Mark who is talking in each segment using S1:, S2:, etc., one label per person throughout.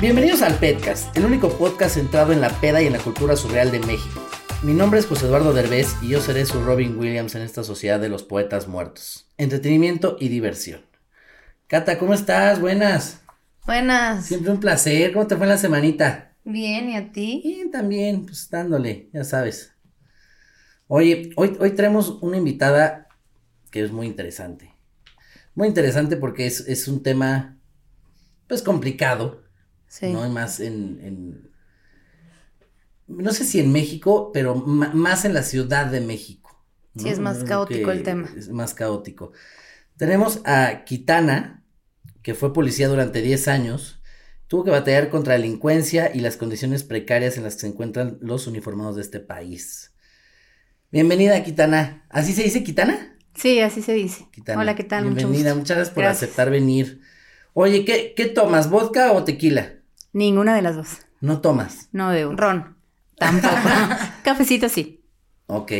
S1: Bienvenidos al Pedcast, el único podcast centrado en la peda y en la cultura surreal de México. Mi nombre es José Eduardo Derbez y yo seré su Robin Williams en esta sociedad de los poetas muertos. Entretenimiento y diversión. Cata, ¿cómo estás? Buenas.
S2: Buenas.
S1: Siempre un placer. ¿Cómo te fue la semanita?
S2: Bien, ¿y a ti?
S1: Bien, también, pues dándole, ya sabes. Oye, hoy, hoy traemos una invitada que es muy interesante. Muy interesante porque es, es un tema, pues complicado
S2: Sí.
S1: ¿no? Y más en, en- no sé si en México, pero más en la Ciudad de México. ¿no?
S2: Sí, es más caótico el tema.
S1: Es más caótico. Tenemos a Kitana, que fue policía durante 10 años, tuvo que batallar contra la delincuencia y las condiciones precarias en las que se encuentran los uniformados de este país. Bienvenida, Kitana. ¿Así se dice Kitana?
S2: Sí, así se dice.
S1: Kitana.
S2: Hola, ¿qué tal?
S1: Bienvenida, muchas gracias por
S2: Gracias.
S1: aceptar venir. Oye, ¿qué, ¿qué tomas? ¿Vodka o tequila?
S2: Ninguna de las dos.
S1: No tomas.
S2: No bebo. Ron. Tampoco. Cafecito sí.
S1: Ok.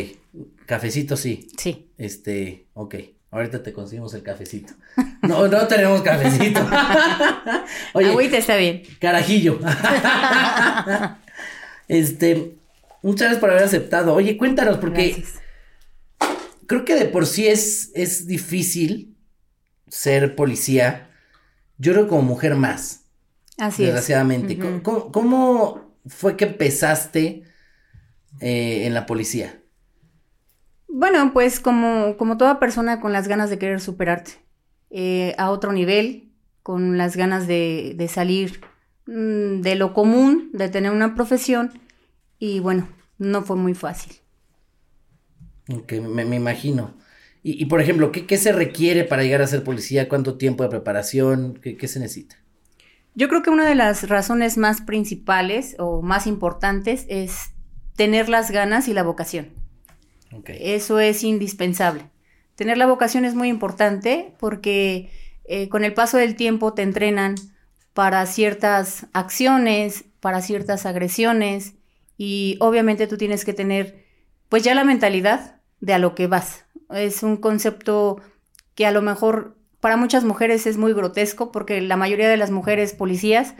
S1: Cafecito sí.
S2: Sí.
S1: Este, ok. Ahorita te conseguimos el cafecito. No, no tenemos cafecito. Oye,
S2: Agüita está bien.
S1: carajillo. Este, muchas gracias por haber aceptado. Oye, cuéntanos, porque
S2: Gracias.
S1: creo que de por sí es, es difícil ser policía. Yo creo que como mujer más.
S2: Así es.
S1: desgraciadamente.
S2: Ujú.
S1: ¿Cómo, cómo fue que empezaste eh, en la policía?
S2: Bueno, pues como, como toda persona con las ganas de querer superarte eh, a otro nivel, con las ganas de, de salir mm, de lo común, de tener una profesión, y bueno, no fue muy fácil.
S1: Ok, me, me imagino. Y, y, por ejemplo, ¿qué, qué se requiere para llegar a ser policía? ¿Cuánto tiempo de preparación? ¿Qué, qué se necesita?
S2: Yo creo que una de las razones más principales o más importantes es tener las ganas y la vocación.
S1: Ok.
S2: Eso es indispensable. Tener la vocación es muy importante porque eh, con el paso del tiempo te entrenan para ciertas acciones, para ciertas agresiones y obviamente tú tienes que tener pues ya la mentalidad de a lo que vas. Es un concepto que a lo mejor para muchas mujeres es muy grotesco porque la mayoría de las mujeres policías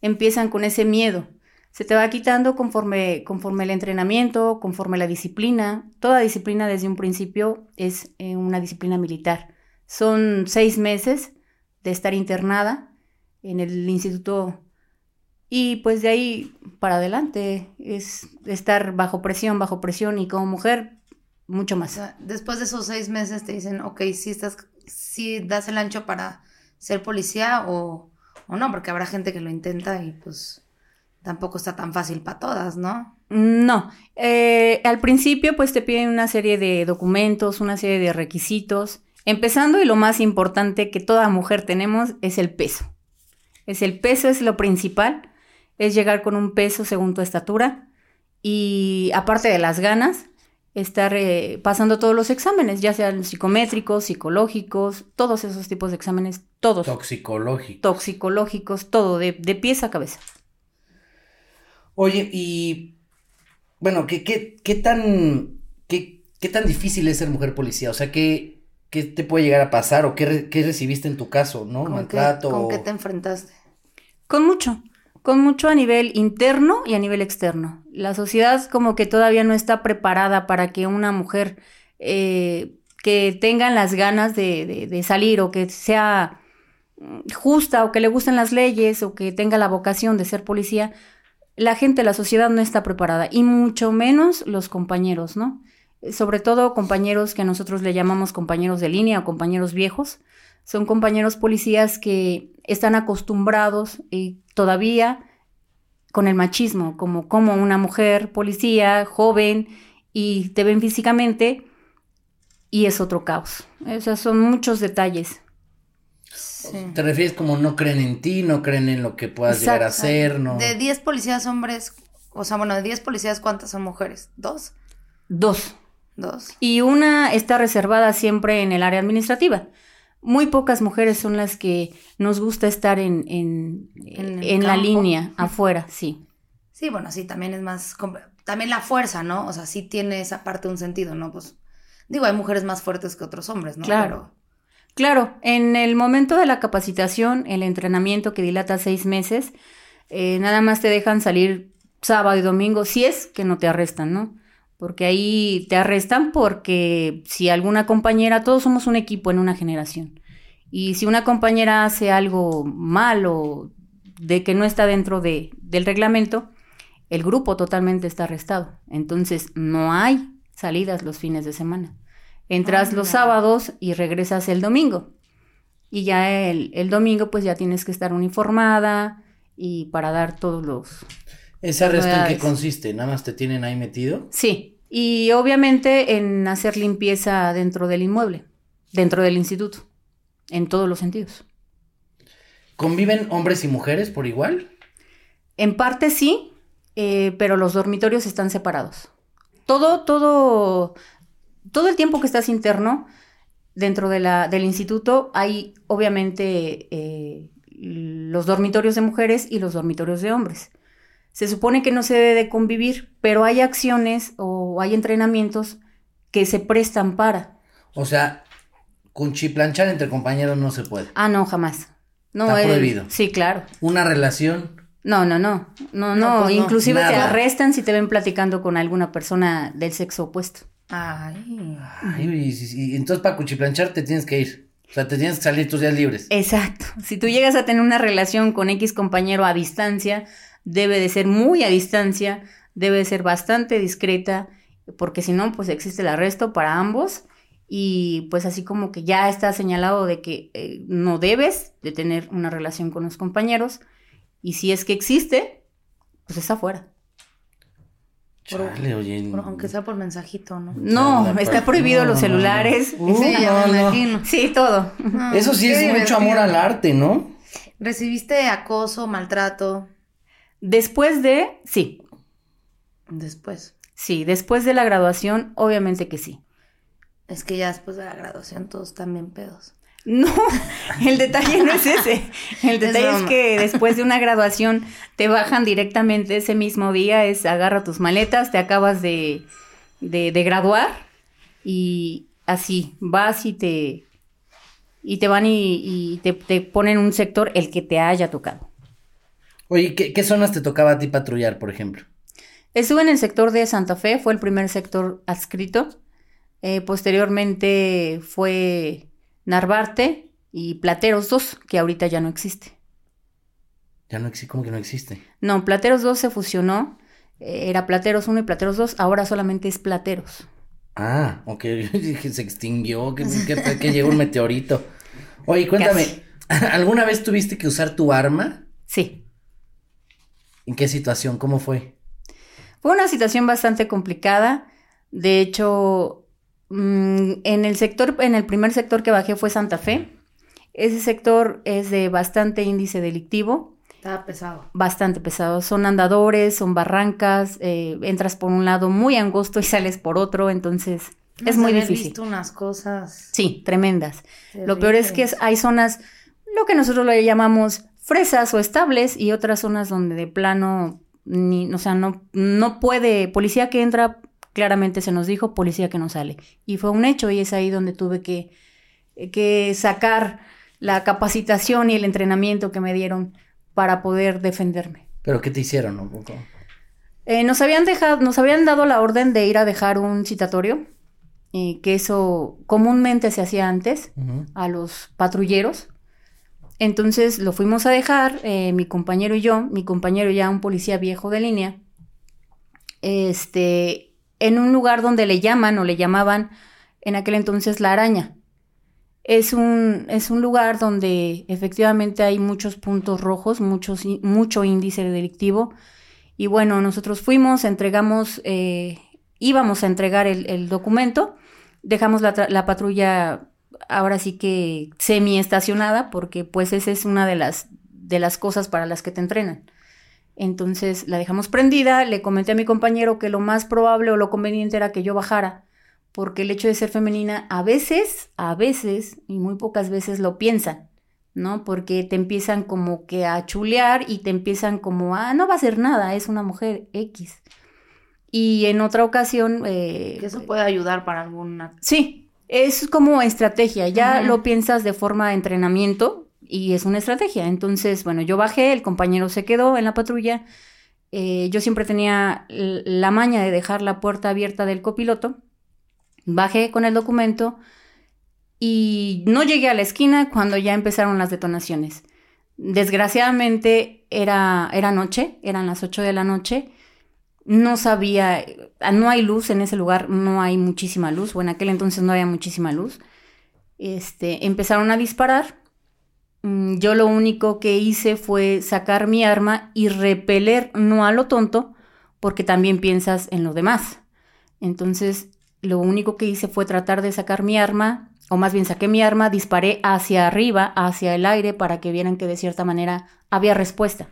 S2: empiezan con ese miedo. Se te va quitando conforme, conforme el entrenamiento, conforme la disciplina. Toda disciplina desde un principio es eh, una disciplina militar. Son seis meses de estar internada en el instituto y pues de ahí para adelante es estar bajo presión, bajo presión y como mujer mucho más.
S3: después de esos seis meses te dicen, ok, si estás, si das el ancho para ser policía o, o no, porque habrá gente que lo intenta y pues tampoco está tan fácil para todas, ¿no?
S2: No, eh, al principio pues te piden una serie de documentos, una serie de requisitos, empezando y lo más importante que toda mujer tenemos es el peso. Es el peso, es lo principal, es llegar con un peso según tu estatura y aparte de las ganas, estar eh, pasando todos los exámenes, ya sean psicométricos, psicológicos, todos esos tipos de exámenes, todos,
S1: Toxicológico.
S2: toxicológicos, todo, de, de pies a cabeza.
S1: Oye, y bueno, ¿qué, qué, qué tan qué, qué tan difícil es ser mujer policía? O sea, ¿qué, qué te puede llegar a pasar o qué, re- qué recibiste en tu caso, no?
S3: ¿Con con
S1: o-
S3: qué te enfrentaste?
S2: Con mucho, con mucho a nivel interno y a nivel externo. La sociedad como que todavía no está preparada para que una mujer eh, que tengan las ganas de, de, de salir o que sea mm, justa o que le gusten las leyes o que tenga la vocación de ser policía, la gente, la sociedad no está preparada y mucho menos los compañeros, ¿no? Sobre todo compañeros que nosotros le llamamos compañeros de línea o compañeros viejos. Son compañeros policías que están acostumbrados y todavía con el machismo, como, como una mujer policía joven y te ven físicamente y es otro caos. O sea, son muchos detalles.
S3: Sí.
S1: Te refieres como no creen en ti, no creen en lo que puedas llegar a hacer, no.
S3: De 10 policías hombres, o sea, bueno, de 10 policías, ¿cuántas son mujeres? ¿Dos?
S2: Dos.
S3: Dos.
S2: Y una está reservada siempre en el área administrativa. Muy pocas mujeres son las que nos gusta estar en, en,
S3: En
S2: la línea, afuera, sí.
S3: Sí, bueno, sí, también es más. También la fuerza, ¿no? O sea, sí tiene esa parte un sentido, ¿no? Pues. Digo, hay mujeres más fuertes que otros hombres, ¿no?
S2: Claro. Claro, en el momento de la capacitación, el entrenamiento que dilata seis meses, eh, nada más te dejan salir sábado y domingo, si es que no te arrestan, ¿no? Porque ahí te arrestan porque si alguna compañera, todos somos un equipo en una generación. Y si una compañera hace algo malo, de que no está dentro de, del reglamento, el grupo totalmente está arrestado. Entonces, no hay salidas los fines de semana. Entras los
S3: Anda.
S2: sábados y regresas el domingo. Y ya el, el domingo, pues ya tienes que estar uniformada y para dar todos los...
S1: ¿Ese arresto en qué consiste? ¿Nada más te tienen ahí metido?
S2: Sí, y obviamente en hacer limpieza dentro del inmueble, dentro del instituto, en todos los sentidos.
S1: ¿Conviven hombres y mujeres por igual?
S2: En parte sí, eh, pero los dormitorios están separados. Todo, todo, todo el tiempo que estás interno dentro de la, del instituto hay obviamente eh, los dormitorios de mujeres y los dormitorios de hombres. Se supone que no se debe de convivir, pero hay acciones o hay entrenamientos que se prestan para.
S1: O sea, cuchiplanchar entre compañeros no se puede.
S2: Ah, no, jamás. No,
S1: Está
S2: el-
S1: prohibido.
S2: Sí, claro.
S1: Una relación.
S2: No, no, no. No, no.
S3: No, pues no.
S2: Te arrestan si te ven platicando con alguna persona del sexo opuesto.
S3: Ay.
S1: Ay, y, y- y entonces para cuchiplanchar te tienes que ir. O sea, te tienes que salir tus días libres.
S2: Exacto. Si tú llegas a tener una relación con X compañero a distancia, debe de ser muy a distancia, debe de ser bastante discreta, porque si no, pues existe el arresto para ambos y pues así como que ya está señalado de que eh, no debes de tener una relación con los compañeros y si es que existe, pues está fuera.
S1: Chale, oye.
S3: Bueno, aunque sea por mensajito, ¿no?
S2: No,
S1: Chale,
S2: está prohibido
S1: no,
S2: los
S1: no, no.
S2: celulares.
S1: Uh,
S3: sí, ya
S1: no,
S3: me
S1: no.
S3: imagino.
S2: Sí, todo.
S3: No,
S1: Eso sí es mucho amor al arte, ¿no?
S3: ¿Recibiste acoso, maltrato
S2: Después de, sí,
S3: después?
S2: sí, después de la graduación, obviamente que sí.
S3: Es que ya después de la graduación todos están bien pedos.
S2: No, el detalle no es ese. El detalle es, que después de una graduación te bajan directamente ese mismo día, es agarra tus maletas, te acabas de, de, de graduar y así vas y te, y te van y, y te, te ponen un sector el que te haya tocado.
S1: Oye, ¿qué, qué zonas te tocaba a ti patrullar, por ejemplo?
S2: Estuve en el sector de Santa Fe, fue el primer sector adscrito. Eh, posteriormente fue Narvarte y Plateros 2, que ahorita ya no existe.
S1: Ya no existe, ¿cómo que no existe?
S2: No, Plateros 2 se fusionó. eh, Era Plateros 1 y Plateros 2, ahora solamente es Plateros.
S1: Ah, ok, se extinguió, que, que- que llegó un meteorito. Oye, cuéntame, ¿alguna vez tuviste que usar tu arma?
S2: Sí.
S1: ¿En qué situación? ¿Cómo fue?
S2: Fue una situación bastante complicada. De hecho, mm, en el sector, en el primer sector que bajé fue Santa Fe. Ese sector es de bastante índice delictivo.
S3: Estaba pesado.
S2: bastante pesado. Son andadores, son barrancas, eh, entras por un lado muy angosto y sales por otro, entonces es muy
S3: He
S2: difícil.
S3: visto unas cosas.
S2: Sí, tremendas. Lo peor es que es- hay zonas, lo que nosotros le llamamos fresas o estables y otras zonas donde de plano, ni, o sea, no, no puede, policía que entra, claramente se nos dijo, policía que no sale. Y fue un hecho y es ahí donde tuve que, que sacar la capacitación y el entrenamiento que me dieron para poder defenderme.
S1: ¿Pero qué te hicieron? no?
S2: Eh, nos habían dejado, nos habían dado la orden de ir a dejar un citatorio eh, que eso comúnmente se hacía antes a los patrulleros. Entonces lo fuimos a dejar, eh, mi compañero y yo, mi compañero ya un policía viejo de línea, este, en un lugar donde le llaman o le llamaban en aquel entonces la araña. Es un, es un lugar donde efectivamente hay muchos puntos rojos, muchos, mucho índice delictivo. Y bueno, nosotros fuimos, entregamos, eh, íbamos a entregar el, documento, dejamos la patrulla ahora sí que semi estacionada, porque pues esa es una de las, de las cosas para las que te entrenan. Entonces la dejamos prendida, le comenté a mi compañero que lo más probable o lo conveniente era que yo bajara, porque el hecho de ser femenina a veces, a veces y muy pocas veces lo piensan, ¿no? Porque te empiezan como que a chulear y te empiezan como, ah, no va a hacer nada, es una mujer X. Y en otra ocasión... eh,
S3: Que eso puede ayudar para alguna...
S2: Sí, es como estrategia, ya
S3: Ajá.
S2: lo piensas de forma de entrenamiento y es una estrategia. Entonces, bueno, yo bajé, el compañero se quedó en la patrulla. eh, yo siempre tenía la maña de dejar la puerta abierta del copiloto. Bajé con el documento y no llegué a la esquina cuando ya empezaron las detonaciones. Desgraciadamente era, era noche, eran las 8 de la noche. No sabía, ah, no hay luz en ese lugar, no hay muchísima luz, o en aquel entonces no había muchísima luz. Este, empezaron a disparar. Mm, Yo lo único que hice fue sacar mi arma y repeler, no a lo tonto, porque también piensas en lo demás. Entonces, lo único que hice fue tratar de sacar mi arma, o más bien saqué mi arma, disparé hacia arriba, hacia el aire, para que vieran que de cierta manera había respuesta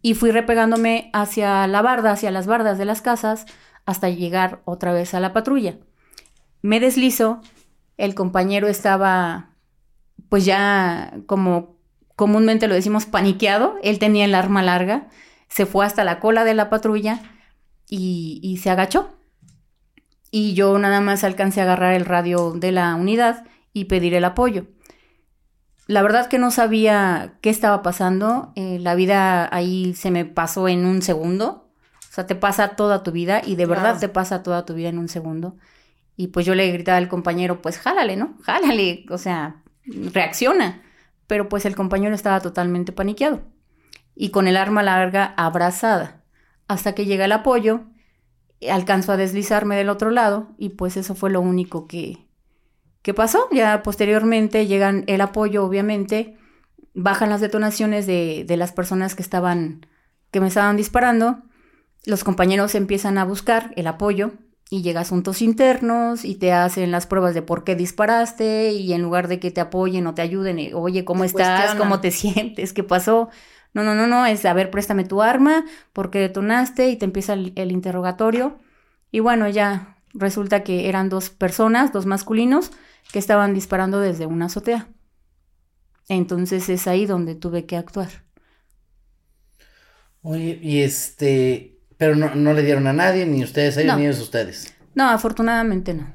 S2: Y fui repegándome hacia la barda, hacia las bardas de las casas, hasta llegar otra vez a la patrulla. Me deslizo, el compañero estaba, pues ya como comúnmente lo decimos, paniqueado, él tenía el arma larga, se fue hasta la cola de la patrulla y se agachó. Y yo nada más alcancé a agarrar el radio de la unidad y pedir el apoyo. La verdad que no sabía qué estaba pasando. eh, la vida ahí se me pasó en un segundo. O sea, te pasa toda tu vida y de verdad
S3: Claro.
S2: te pasa toda tu vida en un segundo. Y pues yo le gritaba al compañero, pues jálale, ¿no? Jálale, o sea, reacciona. Pero pues el compañero estaba totalmente paniqueado y con el arma larga abrazada. Hasta que llega el apoyo, alcanzo a deslizarme del otro lado y pues eso fue lo único que, ¿Qué pasó? Ya posteriormente llegan el apoyo, obviamente, bajan las detonaciones de, de las personas que estaban, que me estaban disparando, los compañeros empiezan a buscar el apoyo y llega a asuntos internos y te hacen las pruebas de por qué disparaste y en lugar de que te apoyen o te ayuden, eh, oye, ¿cómo estás?
S3: cuestionan.
S2: ¿Cómo te sientes? ¿Qué pasó? No, no, no, no, es, a ver, préstame tu arma, ¿por qué detonaste? Y te empieza el, el interrogatorio. Y bueno, ya resulta que eran dos personas, dos masculinos, que estaban disparando desde una azotea. Entonces es ahí donde tuve que actuar.
S1: Oye, y este, pero no, no le dieron a nadie, ni ustedes a ellos,
S2: No.
S1: ni ellos a ustedes.
S2: No, afortunadamente no.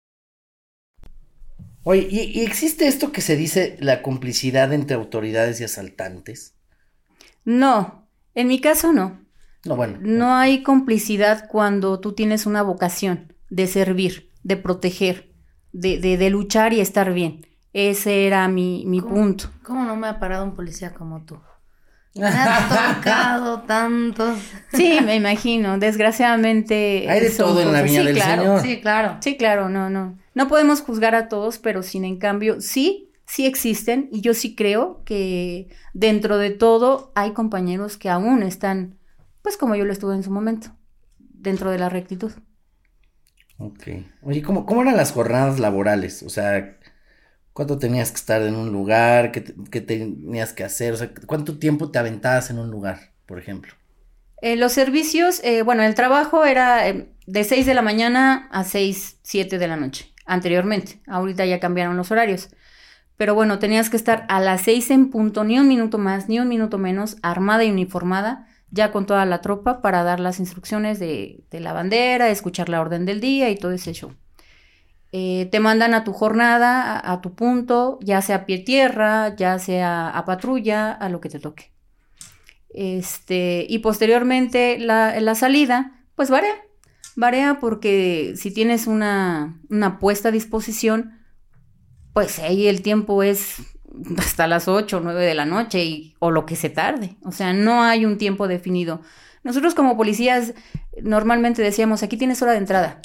S1: Oye, ¿y, y existe esto que se dice la complicidad entre autoridades y asaltantes?
S2: No, en mi caso no.
S1: No, bueno.
S2: No hay complicidad cuando tú tienes una vocación de servir, de proteger, de, de, de luchar y estar bien. Ese era mi, mi
S3: ¿Cómo?
S2: punto.
S3: ¿Cómo no me ha parado un policía como tú? Me ha tocado tanto.
S2: Sí, me imagino. Desgraciadamente.
S1: Hay de todo en la
S2: cosas-
S1: viña
S2: sí,
S1: del
S2: claro.
S1: Señor.
S3: Sí, claro.
S2: Sí, claro, no, no. No podemos juzgar a todos, pero sin en cambio, sí, sí existen. Y yo sí creo que dentro de todo hay compañeros que aún están, pues como yo lo estuve en su momento, dentro de la rectitud.
S1: Ok. Oye, ¿cómo, ¿cómo eran las jornadas laborales? O sea, ¿cuánto tenías que estar en un lugar? ¿Qué, te- qué tenías que hacer? O sea, ¿cuánto tiempo te aventabas en un lugar, por ejemplo?
S2: Eh, los servicios, eh, bueno, el trabajo era eh, de 6 de la mañana a 6, 7 de la noche, anteriormente. Ahorita ya cambiaron los horarios. Pero bueno, tenías que estar a las 6 en punto, ni un minuto más, ni un minuto menos, armada y uniformada, ya con toda la tropa para dar las instrucciones de, de la bandera, escuchar la orden del día y todo ese show. Eh, te mandan a tu jornada, a, a tu punto, ya sea a pie tierra, ya sea a patrulla, a lo que te toque. Este, y posteriormente la, la salida, pues varía. Varía porque si tienes una, una puesta a disposición, pues ahí el tiempo es hasta las 8 o 9 de la noche y, o lo que se tarde. O sea, no hay un tiempo definido. Nosotros como policías normalmente decíamos, aquí tienes hora de entrada,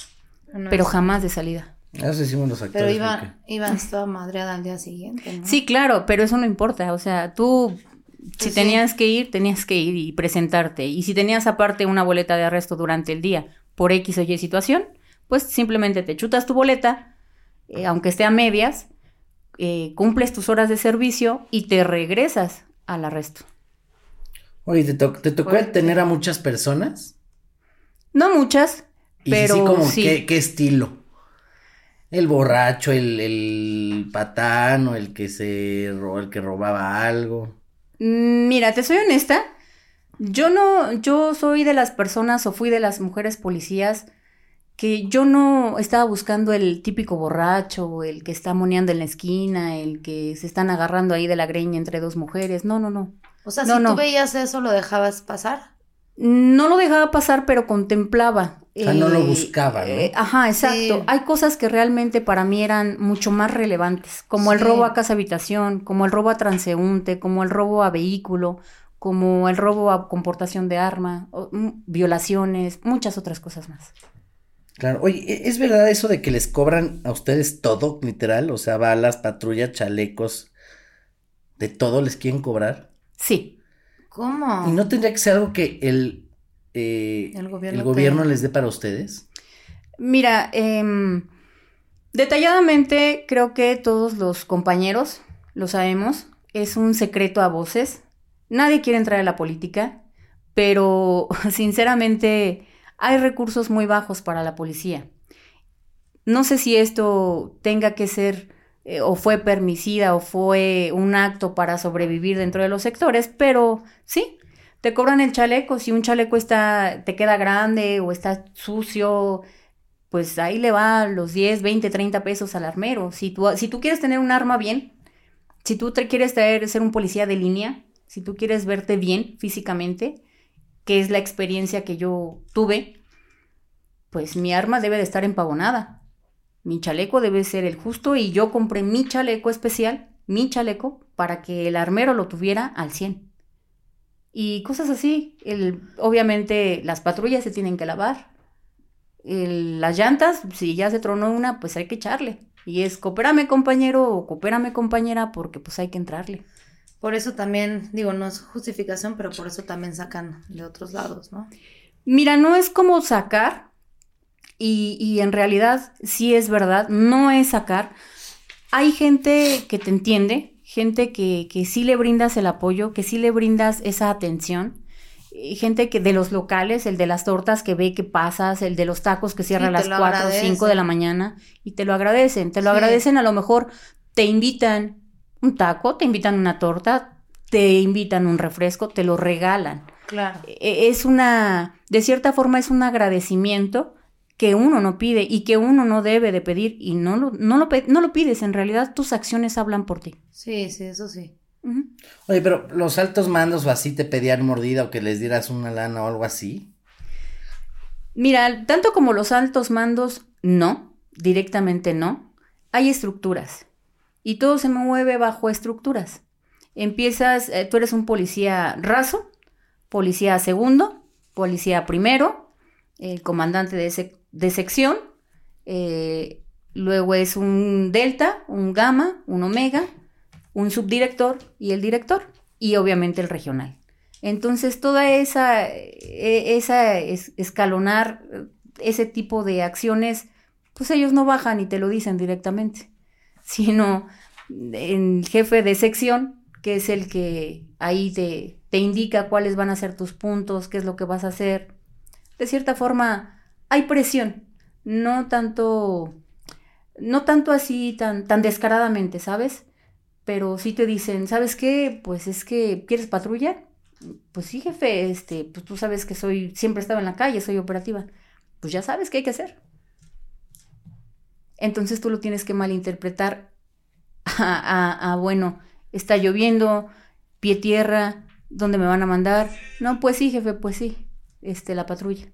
S3: No
S2: pero jamás de salida.
S1: Eso hicimos los actores.
S3: Pero iba,
S1: porque-
S3: ibas toda madreada al día siguiente, ¿no?
S2: Sí, claro, pero eso no importa. O sea, tú, si
S3: Pues sí.
S2: tenías que ir, tenías que ir y presentarte. Y si tenías aparte una boleta de arresto durante el día por X o Y situación, pues simplemente te chutas tu boleta, eh, aunque esté a medias, eh, cumples tus horas de servicio y te regresas al arresto.
S1: Oye, ¿te, to- te tocó
S3: Fuerte.
S1: tener a muchas personas?
S2: No muchas,
S1: Y
S2: pero
S1: sí, como,
S2: sí.
S1: ¿qué, qué estilo? El borracho, el, el patán o el que se el que robaba algo.
S2: Mm, Mira, te soy honesta. Yo no, yo soy de las personas o fui de las mujeres policías que yo no estaba buscando el típico borracho, el que está moneando en la esquina, el que se están agarrando ahí de la greña entre dos mujeres. No, no, no.
S3: O sea,
S2: No,
S3: si
S2: no.
S3: tú veías eso, ¿lo dejabas pasar?
S2: No lo dejaba pasar, pero contemplaba.
S1: O sea, no lo buscaba, ¿no?
S2: eh, ajá, exacto.
S3: Sí.
S2: Hay cosas que realmente para mí eran mucho más relevantes, como el robo a casa habitación, como el robo a transeúnte, como el robo a vehículo, como el robo a comportación de arma, o, mm, violaciones, muchas otras cosas más.
S1: Claro. Oye, ¿e- ¿es verdad eso de que les cobran a ustedes todo, literal? O sea, balas, patrullas, chalecos, de todo les quieren cobrar.
S2: Sí,
S3: ¿Cómo?
S1: ¿Y no tendría que ser algo que el, eh,
S3: El gobierno
S1: el gobierno
S3: te-
S1: les dé para ustedes?
S2: Mira, em, detalladamente creo que todos los compañeros lo sabemos, es un secreto a voces, nadie quiere entrar a la política, pero sinceramente hay recursos muy bajos para la policía. No sé si esto tenga que ser eh, o fue permisida o fue un acto para sobrevivir dentro de los sectores, pero sí, te cobran el chaleco, si un chaleco está, te queda grande o está sucio, pues ahí le va los 10, 20, 30 pesos al armero. Si tú, si tú quieres tener un arma bien, si tú te quieres traer, ser un policía de línea, si tú quieres verte bien físicamente, que es la experiencia que yo tuve, pues mi arma debe de estar empavonada. Mi chaleco debe ser el justo y yo compré mi chaleco especial, mi chaleco, para que el armero lo tuviera al 100. Y cosas así. El, obviamente las patrullas se tienen que lavar. El- las llantas, si ya se tronó una, pues hay que echarle. Y es coopérame compañero o coopérame compañera porque pues hay que entrarle.
S3: Por eso también, digo, no es justificación, pero por eso también sacan de otros lados, ¿no?
S2: Mira, no es como sacar, y, y en realidad sí es verdad, no es sacar. Hay gente que te entiende, gente que, que sí le brindas el apoyo, que sí le brindas esa atención. Gente que de los locales, el de las tortas que ve que pasas, el de los tacos que cierra a las
S3: te lo
S2: 4 o 5 de la mañana y te lo agradecen. Te lo
S3: Sí.
S2: agradecen, a lo mejor te invitan un taco, te invitan una torta, te invitan un refresco, te lo regalan
S3: Claro.
S2: e- es una, de cierta forma es un agradecimiento que uno no pide y que uno no debe de pedir y no lo, no lo, no lo pides, en realidad tus acciones hablan por ti.
S3: Sí, sí, eso sí.
S1: Oye, pero los altos mandos o así te pedían mordida o que les dieras una lana o algo así.
S2: Mira, tanto como los altos mandos, no, directamente no, hay estructuras y todo se mueve bajo estructuras. Empiezas, eh, tú eres un policía raso, policía segundo, policía primero, el comandante de, de sección, eh, luego es un delta, un gamma, un omega, un subdirector y el director, y obviamente el regional. Entonces, toda esa, e, esa escalonar, ese tipo de acciones, pues ellos no bajan y te lo dicen directamente, sino el jefe de sección, que es el que ahí te, te indica cuáles van a ser tus puntos, qué es lo que vas a hacer. De cierta forma, hay presión, no tanto, no tanto así tan, tan descaradamente, ¿sabes? Pero sí te dicen, ¿sabes qué? Pues es que, ¿quieres patrulla? Pues sí, jefe, este, pues tú sabes que soy, siempre estaba en la calle, soy operativa. Pues ya sabes qué hay que hacer. Entonces tú lo tienes que malinterpretar a, a, bueno, está lloviendo, pie tierra, ¿dónde me van a mandar? No, pues sí, jefe, pues sí, este, la patrulla.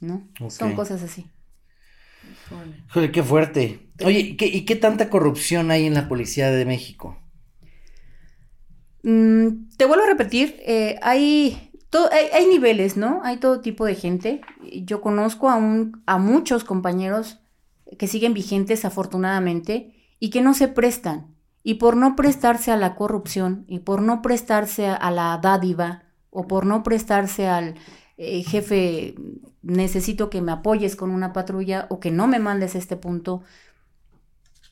S2: ¿No? Son cosas así.
S1: Joder, qué fuerte. Oye, ¿y qué, tanta corrupción hay en la Policía de México?
S2: Mm, te vuelvo a repetir, eh, hay, hay, hay, niveles, ¿no? Hay todo tipo de gente. Yo conozco a, un, a muchos compañeros que siguen vigentes afortunadamente y que no se prestan. Y por no prestarse a la corrupción y por no prestarse a la dádiva o por no prestarse al eh, jefe, necesito que me apoyes con una patrulla o que no me mandes a este punto,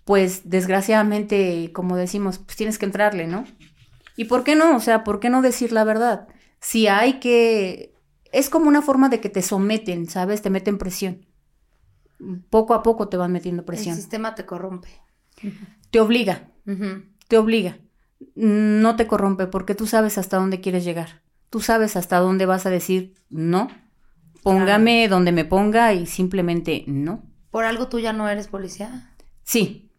S2: pues desgraciadamente, como decimos, pues tienes que entrarle, ¿no? ¿Y por qué no? O sea, ¿por qué no decir la verdad? Si hay que... Es como una forma de que te someten, ¿sabes? Te meten presión. Poco a poco te van metiendo presión.
S3: El sistema te corrompe.
S2: Te obliga, te obliga. No te corrompe porque tú sabes hasta dónde quieres llegar. Tú sabes hasta dónde vas a decir no. Póngame donde me ponga y simplemente no.
S3: ¿Por algo tú ya no eres policía?
S2: Sí.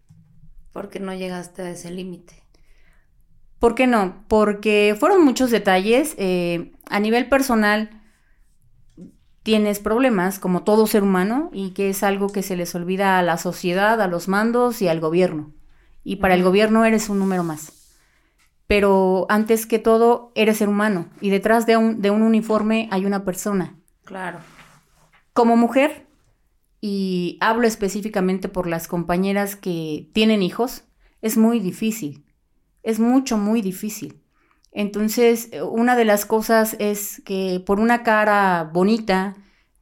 S3: Porque no llegaste a ese límite.
S2: ¿Por qué no? Porque fueron muchos detalles. Eh, a nivel personal, tienes problemas, como todo ser humano, y que es algo que se les olvida a la sociedad, a los mandos y al gobierno. Y para el gobierno eres un número más. Pero antes que todo, eres ser humano. Y detrás de un, de un uniforme hay una persona.
S3: Claro.
S2: Como mujer, y hablo específicamente por las compañeras que tienen hijos, es muy difícil. Es mucho, muy difícil. Entonces, una de las cosas es que por una cara bonita,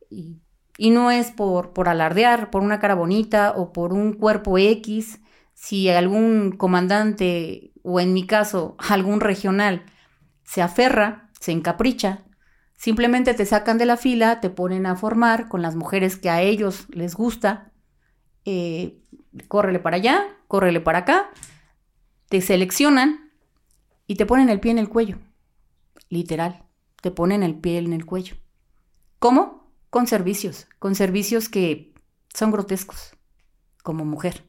S2: y, no es por, por alardear, por una cara bonita o por un cuerpo X, si algún comandante o en mi caso algún regional se aferra, se encapricha, simplemente te sacan de la fila, te ponen a formar con las mujeres que a ellos les gusta, eh, córrele para allá, córrele para acá, te seleccionan y te ponen el pie en el cuello. Literal, te ponen el pie en el cuello. ¿Cómo? Con servicios, con servicios que son grotescos, como mujer.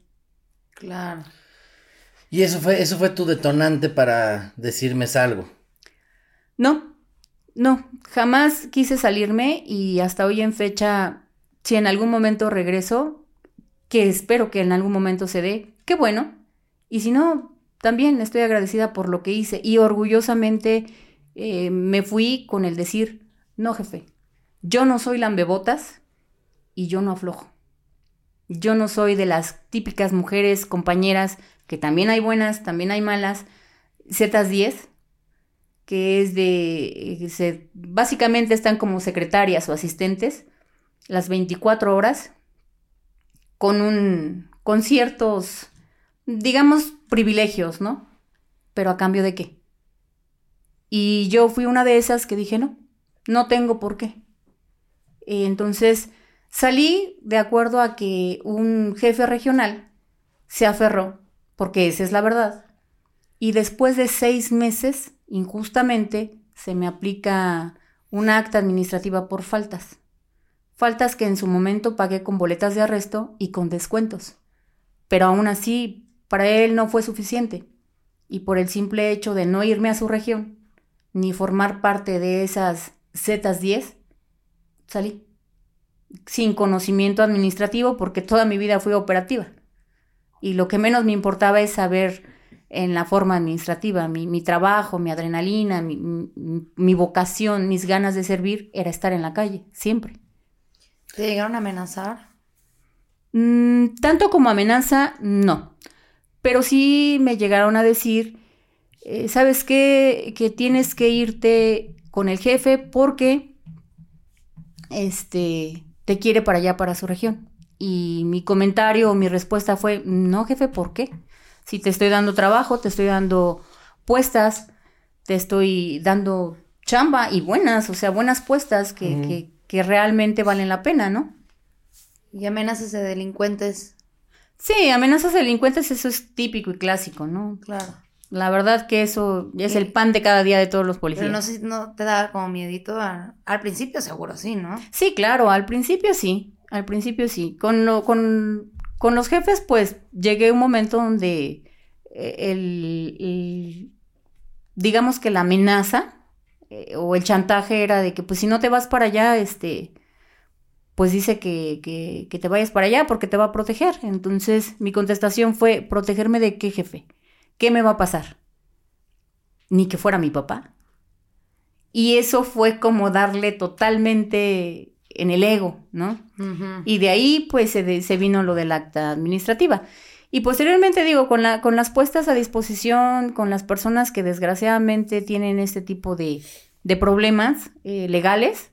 S3: Claro.
S1: ¿Y eso fue, eso fue tu detonante para decirme algo?
S2: No, no, jamás quise salirme y hasta hoy en fecha, si en algún momento regreso, que espero que en algún momento se dé, qué bueno. Y si no, también estoy agradecida por lo que hice y orgullosamente eh, me fui con el decir, no jefe, yo no soy lambebotas y yo no aflojo. Yo no soy de las típicas mujeres compañeras, que también hay buenas, también hay malas, Z10, que es de, eh, básicamente están como secretarias o asistentes las 24 horas con un, con ciertos digamos, privilegios, ¿no? Pero a cambio de qué. Y yo fui una de esas que dije, no, no tengo por qué. entonces salí de acuerdo a que un jefe regional se aferró, porque esa es la verdad. Y después de seis meses, injustamente, se me aplica una acta administrativa por faltas. Faltas que en su momento pagué con boletas de arresto y con descuentos. Pero aún así para él no fue suficiente, y por el simple hecho de no irme a su región, ni formar parte de esas Zetas 10, salí. Sin conocimiento administrativo, porque toda mi vida fui operativa. Y lo que menos me importaba es saber en la forma administrativa. Mi, mi trabajo, mi adrenalina, mi, mi, mi vocación, mis ganas de servir era estar en la calle, siempre.
S3: ¿Te llegaron a amenazar?
S2: Mm, tanto como amenaza, no. Pero sí me llegaron a decir, eh, ¿sabes qué? Que tienes que irte con el jefe porque este te quiere para allá, para su región. Y mi comentario o mi respuesta fue, no, jefe, ¿por qué? Si te estoy dando trabajo, te estoy dando puestas, te estoy dando chamba y buenas, o sea, buenas puestas que, que, que realmente valen la pena, ¿no?
S3: Y amenazas de delincuentes,
S2: Sí, amenazas a delincuentes, eso es típico y clásico, ¿no?
S3: claro.
S2: La verdad que eso es el pan de cada día de todos los policías.
S3: Pero no sé no te da como miedito. a- Al principio seguro sí, ¿no?
S2: Sí, claro, al principio sí, al principio sí. Con, lo- con, con los jefes, pues llegué a un momento donde eh, el, el- digamos que la amenaza eh, o el chantaje era de que pues si no te vas para allá, este, pues dice que, que, que te vayas para allá porque te va a proteger. Entonces mi contestación fue, ¿protegerme de qué jefe? ¿Qué me va a pasar? Ni que fuera mi papá. Y eso fue como darle totalmente en el ego, ¿no? Y de ahí, pues, se, de- se vino lo del acta administrativa. Y posteriormente, digo, con, la, con las puestas a disposición, con las personas que desgraciadamente tienen este tipo de, de problemas eh, legales,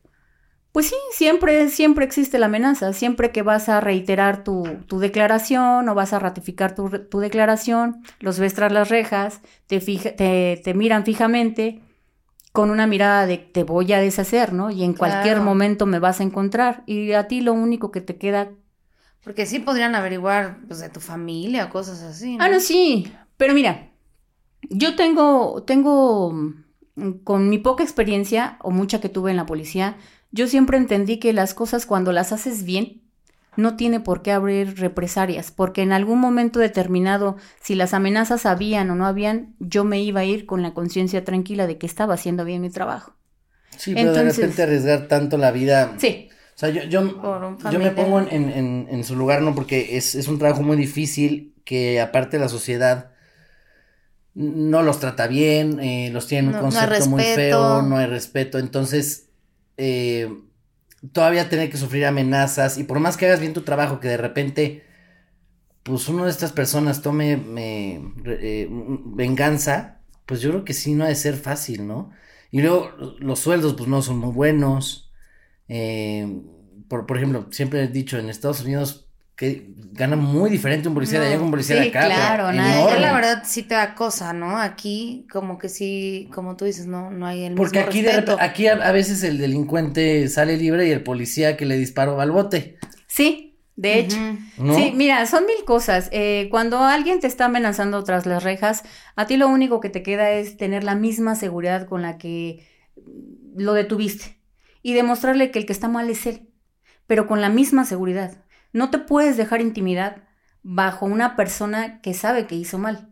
S2: pues sí, siempre, siempre existe la amenaza. Siempre que vas a reiterar tu, tu declaración o vas a ratificar tu, declaración, los ves tras las rejas, te, fija- te, te miran fijamente con una mirada de te voy a deshacer, ¿no? Y en cualquier momento me vas a encontrar. Y a ti lo único que te queda...
S3: Porque sí podrían averiguar pues, de tu familia o cosas así.
S2: Ah, no, sí. Pero mira, yo tengo, tengo, mm, con mi poca experiencia o mucha que tuve en la policía, yo siempre entendí que las cosas cuando las haces bien, no tiene por qué haber represalias, porque en algún momento determinado, si las amenazas habían o no habían, yo me iba a ir con la conciencia tranquila de que estaba haciendo bien mi trabajo.
S1: Sí, pero de repente arriesgar tanto la vida.
S2: Sí,
S1: O sea, yo, yo, yo me pongo en, en- en- su lugar, ¿no? Porque es, es un trabajo muy difícil que aparte la sociedad no los trata bien, eh, los tiene un
S3: no
S1: concepto muy feo, no hay respeto. Entonces, eh, todavía tener que sufrir amenazas y por más que hagas bien tu trabajo, que de repente, pues uno de estas personas tome eh, venganza, pues yo creo que sí no ha de ser fácil, ¿no? Y luego los sueldos, pues no son muy buenos. Eh, por, por ejemplo, siempre he dicho en Estados Unidos que gana muy diferente un policía de allá
S3: No,
S1: que un policía de
S2: sí,
S1: acá. pero
S2: claro, nada,
S3: la verdad sí te da cosa, ¿no? Aquí como que sí, como tú dices, no, no hay el
S1: Porque
S3: mismo
S1: aquí, de
S3: respeto.
S1: aquí a, a veces el delincuente sale libre y el policía que le disparó va al bote,
S2: sí, de hecho.
S1: ¿no?
S2: Sí, mira, son mil cosas. Eh, cuando alguien te está amenazando tras las rejas, a ti lo único que te queda es tener la misma seguridad con la que lo detuviste y demostrarle que el que está mal es él, pero con la misma seguridad. No te puedes dejar intimidar bajo una persona que sabe que hizo mal.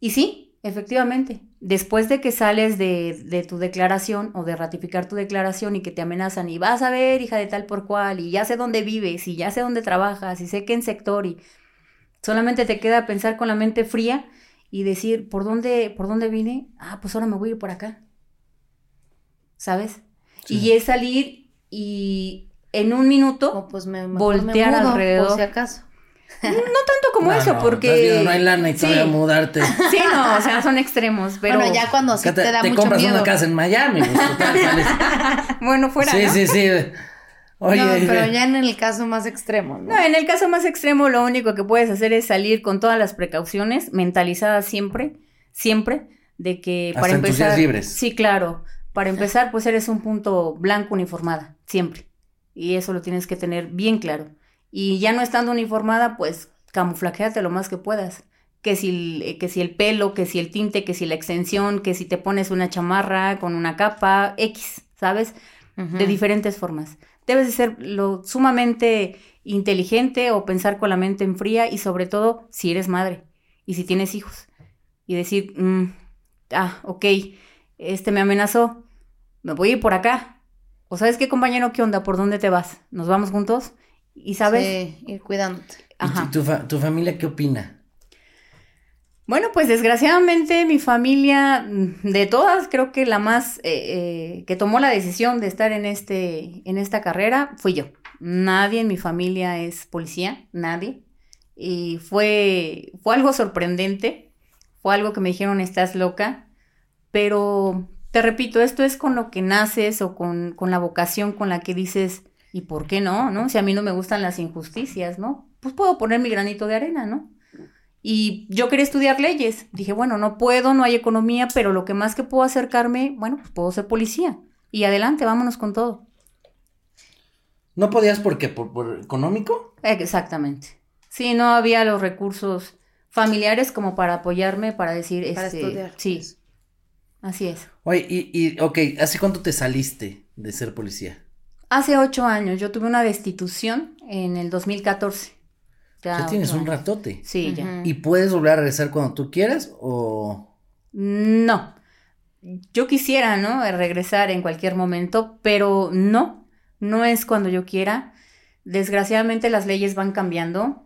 S2: Y sí, efectivamente, después de que sales de, de tu declaración o de ratificar tu declaración y que te amenazan y vas a ver, hija de tal por cual, y ya sé dónde vives, y ya sé dónde trabajas, y sé qué en sector, y solamente te queda pensar con la mente fría y decir, ¿por dónde, por dónde vine? Ah, pues ahora me voy a ir por acá. ¿Sabes?
S1: Sí.
S2: Y es salir y en un minuto,
S3: pues me, mejor me
S2: Voltear
S3: mudo,
S2: alrededor.
S3: por si acaso.
S2: no tanto como
S1: No,
S2: eso,
S1: no,
S2: porque...
S1: viendo, no hay lana y
S2: Sí.
S1: todavía mudarte.
S2: Sí, no, o sea, son extremos, pero...
S3: Bueno, ya cuando sí
S1: Acá
S3: te, da
S1: te
S3: mucho
S1: compras
S3: miedo.
S1: una casa en Miami. pues,
S2: Bueno, fuera,
S1: sí,
S2: ¿no?
S1: sí, sí. Oye,
S3: no, pero ya en el caso más extremo, ¿no?
S2: No, en el caso más extremo, lo único que puedes hacer es salir con todas las precauciones, mentalizadas siempre, siempre, de que
S1: Hasta
S2: para
S1: en tus días
S2: empezar.
S1: libres.
S2: Sí, claro. Para empezar, pues eres un punto blanco uniformada, siempre. Y eso lo tienes que tener bien claro. Y ya no estando uniformada, pues camuflajeate lo más que puedas. Que si, el- que si el pelo, que si el tinte, que si la extensión, que si te pones una chamarra con una capa, X, ¿sabes? De diferentes formas. Debes de ser lo sumamente inteligente o pensar con la mente en fría y sobre todo si eres madre y si tienes hijos y decir, mm, ah, ok, este me amenazó, me voy a ir por acá. O sabes qué compañero, qué onda, por dónde te vas, nos vamos juntos y sabes,
S3: Sí, ir cuidándote.
S1: ¿Y
S2: ajá.
S1: tu, tu fa- tu familia qué opina?
S2: Bueno, pues desgraciadamente mi familia, mm, de todas, creo que la más eh, eh, que tomó la decisión de estar en, este, en esta carrera fui yo. Nadie en mi familia es policía, nadie. Y fue, fue algo sorprendente, fue algo que me dijeron, estás loca, pero te repito, esto es con lo que naces o con, con la vocación con la que dices, ¿y por qué no? ¿No? Si a mí no me gustan las injusticias, ¿no? Pues puedo poner mi granito de arena, ¿no? Y yo quería estudiar leyes. Dije, bueno, no puedo, no hay economía, pero lo que más que puedo acercarme, bueno, pues puedo ser policía. Y adelante, vámonos con todo.
S1: ¿No podías porque por, por económico?
S2: Exactamente. Sí, no había los recursos familiares como para apoyarme para decir,
S3: Para
S2: este,
S3: estudiar.
S2: sí, así es.
S1: Oye, y, y, ok, ¿hace cuánto te saliste de ser policía?
S2: Hace ocho años yo tuve una destitución en el 2014.
S1: Ya tienes
S2: ocho
S1: un
S2: años.
S1: ratote.
S2: Sí, ya.
S1: ¿Y puedes volver a regresar cuando tú quieras o...?
S2: No. Yo quisiera, ¿no? Regresar en cualquier momento, pero no. No es cuando yo quiera. Desgraciadamente las leyes van cambiando.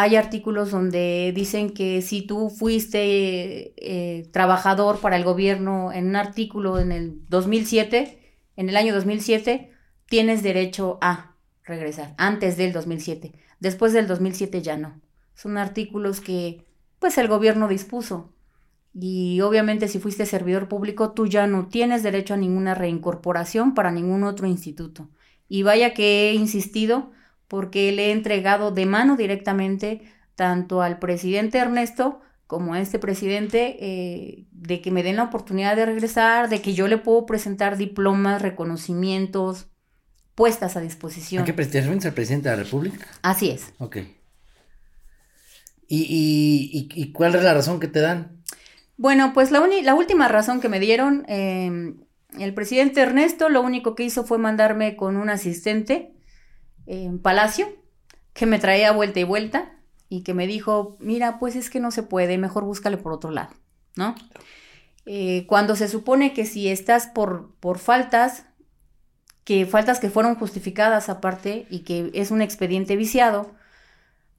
S2: Hay artículos donde dicen que si tú fuiste eh, trabajador para el gobierno en un artículo en el 2007, en el año 2007, tienes derecho a regresar, antes del 2007. Después del 2007 ya no. Son artículos que pues el gobierno dispuso. Y obviamente si fuiste servidor público, tú ya no tienes derecho a ninguna reincorporación para ningún otro instituto. Y vaya que he insistido porque le he entregado de mano directamente tanto al presidente Ernesto como a este presidente eh, de que me den la oportunidad de regresar, de que yo le puedo presentar diplomas, reconocimientos, puestas a disposición.
S1: ¿A qué? ¿Eres el presidente de la República?
S2: Así es.
S1: Ok. ¿Y, y, y, y cuál es la razón que te dan?
S2: Bueno, pues la, la última razón que me dieron, eh, el presidente Ernesto lo único que hizo fue mandarme con un asistente en Palacio que me traía vuelta y vuelta y que me dijo, mira, pues es que no se puede, mejor búscale por otro lado, ¿no? Eh, cuando se supone que si estás por, por faltas, que faltas que fueron justificadas aparte y que es un expediente viciado,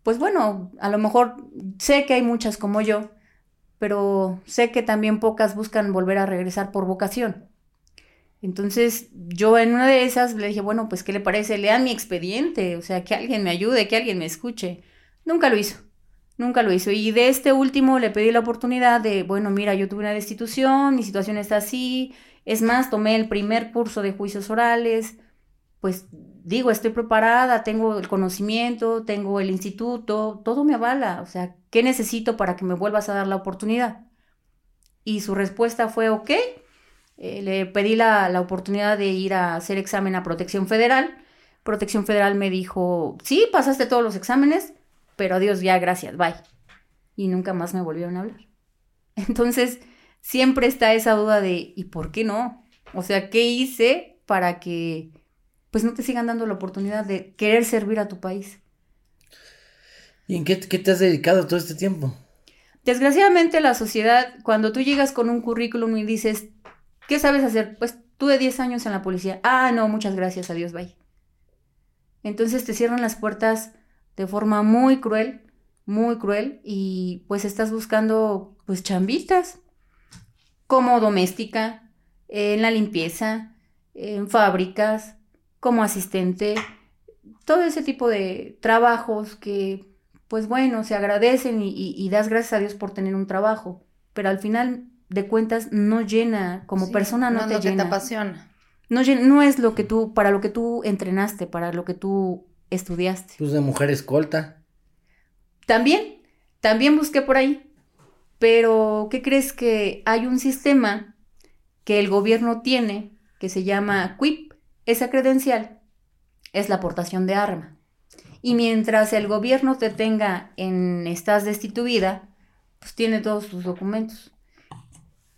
S2: pues bueno, a lo mejor sé que hay muchas como yo, pero sé que también pocas buscan volver a regresar por vocación. Entonces yo en una de esas le dije, bueno, pues ¿qué le parece? Lean mi expediente, o sea, que alguien me ayude, que alguien me escuche. Nunca lo hizo, nunca lo hizo. Y de este último le pedí la oportunidad de, bueno, mira, yo tuve una destitución, mi situación está así. Es más, tomé el primer curso de juicios orales, pues digo, estoy preparada, tengo el conocimiento, tengo el instituto, todo me avala, o sea, ¿qué necesito para que me vuelvas a dar la oportunidad? Y su respuesta fue, ok, eh, le pedí la, la, oportunidad de ir a hacer examen a Protección Federal. Protección Federal me dijo, sí, pasaste todos los exámenes, pero adiós, ya, gracias, bye. Y nunca más me volvieron a hablar. Entonces, siempre está esa duda de, ¿y por qué no? O sea, ¿qué hice para que pues no te sigan dando la oportunidad de querer servir a tu país?
S1: ¿Y en qué, qué te has dedicado todo este tiempo?
S2: Desgraciadamente la sociedad, cuando tú llegas con un currículum y dices, ¿qué sabes hacer? Pues tuve 10 años en la policía. Ah, no, muchas gracias, adiós, bye. Entonces te cierran las puertas de forma muy cruel, muy cruel, y pues estás buscando pues chambitas, como doméstica, en la limpieza, en fábricas, como asistente, todo ese tipo de trabajos que pues bueno, se agradecen y, y, das gracias a Dios por tener un trabajo, pero al final de cuentas no llena, como sí, persona no,
S3: no
S2: te
S3: lo
S2: llena.
S3: Que te apasiona.
S2: No, no es lo que tú, para lo que tú entrenaste, para lo que tú estudiaste.
S1: Pues de mujer escolta.
S2: También, también busqué por ahí, pero ¿qué crees que hay un sistema que el gobierno tiene que se llama QUIP? Esa credencial es la aportación de arma. Y mientras el gobierno te tenga en estás destituida, pues tiene todos tus documentos.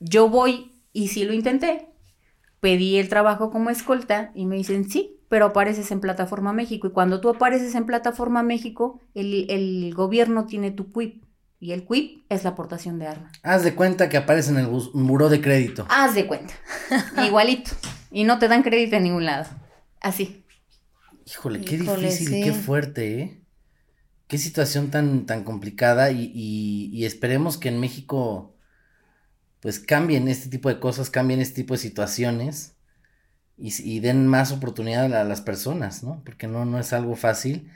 S2: Yo voy y sí lo intenté. Pedí el trabajo como escolta y me dicen sí, pero apareces en Plataforma México. Y cuando tú apareces en Plataforma México, el, el gobierno tiene tu QUIP. Y el QUIP es la aportación de arma.
S1: Haz de cuenta que aparece en el buró de crédito.
S2: Haz de cuenta. Igualito. Y no te dan crédito en ningún lado. Así.
S1: Híjole, qué Híjole, difícil sí. y qué fuerte, ¿eh? qué situación tan, tan complicada y, y, esperemos que en México pues cambien este tipo de cosas, cambien este tipo de situaciones y, y den más oportunidad a las personas, ¿no? Porque no, no es algo fácil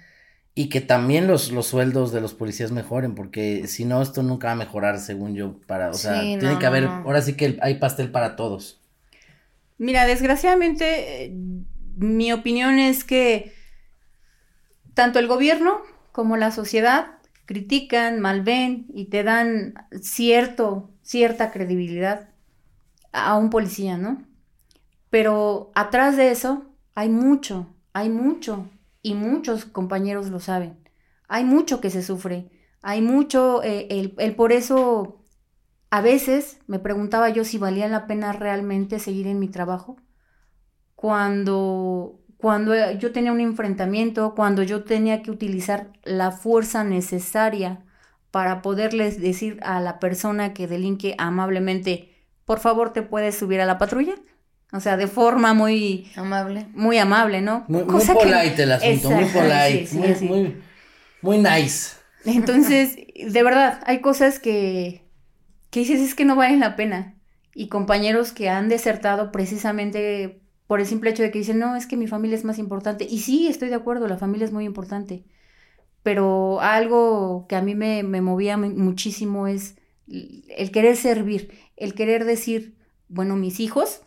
S1: y que también los, los sueldos de los policías mejoren, porque si no, esto nunca va a mejorar, según yo, para, o sea, tiene que haber, ahora sí que hay pastel para todos.
S2: Mira, desgraciadamente, mi opinión es que tanto el gobierno como la sociedad critican, malven y te dan cierto, cierta credibilidad a un policía, ¿no? Pero atrás de eso hay mucho, hay mucho, y muchos compañeros lo saben. Hay mucho que se sufre, hay mucho, eh, el, por eso a veces me preguntaba yo si valía la pena realmente seguir en mi trabajo cuando, cuando yo tenía un enfrentamiento, cuando yo tenía que utilizar la fuerza necesaria para poderles decir a la persona que delinque amablemente, por favor, ¿te puedes subir a la patrulla? O sea, de forma muy
S3: amable.
S2: Muy amable, ¿no?
S1: Muy, polite el asunto, muy polite, muy, muy, nice.
S2: Entonces, de verdad, hay cosas que, que dices es que no valen la pena. Y compañeros que han desertado precisamente por el simple hecho de que dicen, no, es que mi familia es más importante. Y sí, estoy de acuerdo, la familia es muy importante. Pero algo que a mí me, me movía muchísimo es el querer servir, el querer decir, bueno, mis hijos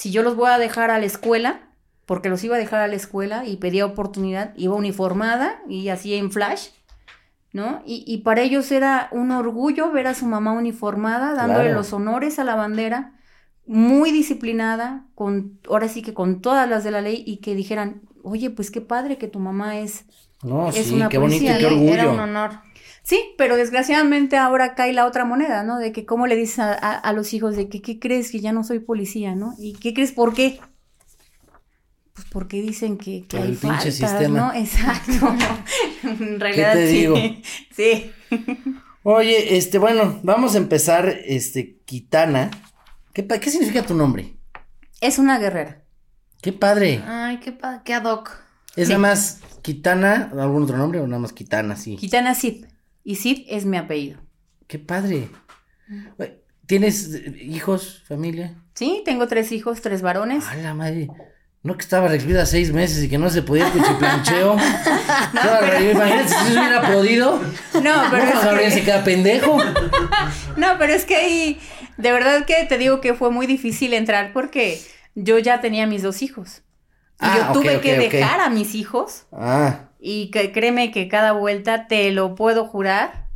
S2: si yo los voy a dejar a la escuela, porque los iba a dejar a la escuela y pedía oportunidad, iba uniformada y así en flash, ¿no? Y, para ellos era un orgullo ver a su mamá uniformada, dándole los honores a la bandera, muy disciplinada, con, ahora sí que con todas las de la ley, y que dijeran, oye, pues qué padre que tu mamá es,
S1: no, sí, qué bonito, qué orgullo.
S3: Era un honor.
S2: Sí, pero desgraciadamente ahora cae la otra moneda, ¿no? De que cómo le dices a, los hijos de que, ¿qué crees? Que ya no soy policía, ¿no? ¿Y qué crees? ¿Por qué? Pues porque dicen que, que hay faltas, sistema. ¿no? Exacto. en realidad, ¿Qué te digo? sí.
S1: Oye, este, bueno, vamos a empezar, este, Kitana. ¿Qué, ¿Qué significa tu nombre?
S2: Es una guerrera.
S1: Qué padre.
S3: Ay, qué padre, qué ad hoc.
S1: ¿Es nada más Kitana, algún otro nombre o nada más Kitana, sí?
S2: Kitana Sid. Y Sid es mi apellido.
S1: Qué padre. ¿Tienes hijos, familia?
S2: Sí, tengo tres hijos, tres varones.
S1: A la madre. No que estaba recluida seis meses y que no se podía cuchiplancheo. no, pero... Imagínate si se hubiera podido. No, pero no, es que... se queda pendejo.
S2: no, pero es que ahí, de verdad que te digo que fue muy difícil entrar porque yo ya tenía mis dos hijos. Y yo ah, tuve que dejar a mis hijos. Ah. Y que, créeme que cada vuelta, te lo puedo jurar,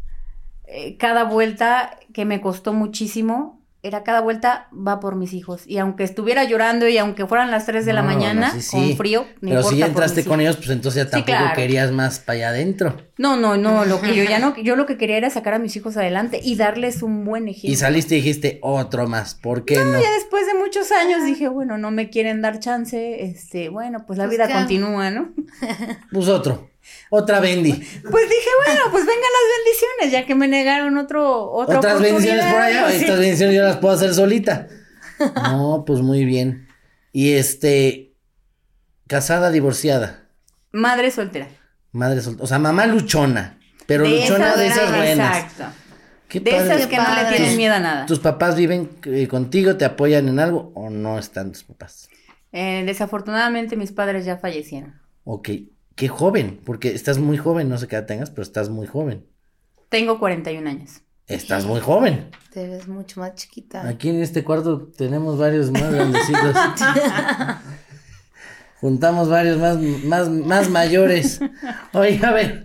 S2: eh, cada vuelta que me costó muchísimo, era cada vuelta va por mis hijos. Y aunque estuviera llorando y aunque fueran las 3 de la mañana, con frío,
S1: no Pero si ya entraste con ellos, pues entonces ya tampoco querías más para allá adentro.
S2: No, no, no, lo que yo ya no, yo lo que quería era sacar a mis hijos adelante y darles un buen ejemplo.
S1: Y saliste y dijiste otro más, ¿por qué no?
S2: Ya después de muchos años dije, bueno, no me quieren dar chance, este, bueno, pues la pues vida continúa, ¿no?
S1: Pues otro. Otra Bendy.
S2: Pues dije, bueno, pues vengan las bendiciones, ya que me negaron otro, otra
S1: Otras bendiciones por allá, estas bendiciones yo las puedo hacer solita. No, pues muy bien. Y este, casada, divorciada.
S2: Madre soltera.
S1: Madre soltera, o sea, mamá luchona, pero luchona de esas buenas. Exacto.
S2: Qué de esas que no le tienen miedo a nada.
S1: ¿Tus papás viven eh, contigo, te apoyan en algo o no están tus papás?
S2: Eh, desafortunadamente mis padres ya fallecieron.
S1: Ok, qué joven, porque estás muy joven, no sé qué edad tengas, pero estás muy joven.
S2: Tengo 41 años.
S1: Estás muy joven.
S3: Te ves mucho más chiquita.
S1: Aquí en este cuarto tenemos varios más grandecitos. Juntamos varios más, más, más mayores. Oye, a ver.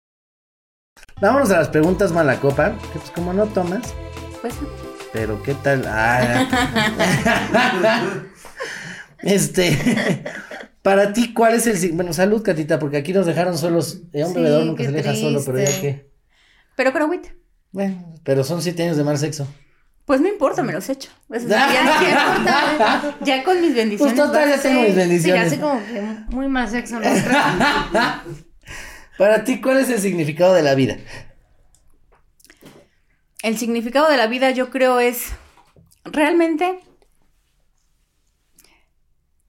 S1: Vámonos a las preguntas malacopa, que pues como no tomas,
S2: Pues
S1: pero qué tal. Ah. este, para ti, ¿cuál es el bueno, salud, Catita, porque aquí nos dejaron solos. Eh, un
S3: Sí,
S1: bebedor nunca
S3: qué
S1: se deja solo, pero ya que.
S2: pero con agüita.
S1: Bueno, pero son siete años de mal sexo.
S2: Pues no importa, me los echo. Sí, ya, quiero. ya con mis bendiciones.
S1: Pues total, ya tengo mis
S3: Sí,
S1: bendiciones.
S3: así como que muy mal sexo.
S1: Para ti, ¿cuál es el significado de la vida?
S2: El significado de la vida, yo creo, es realmente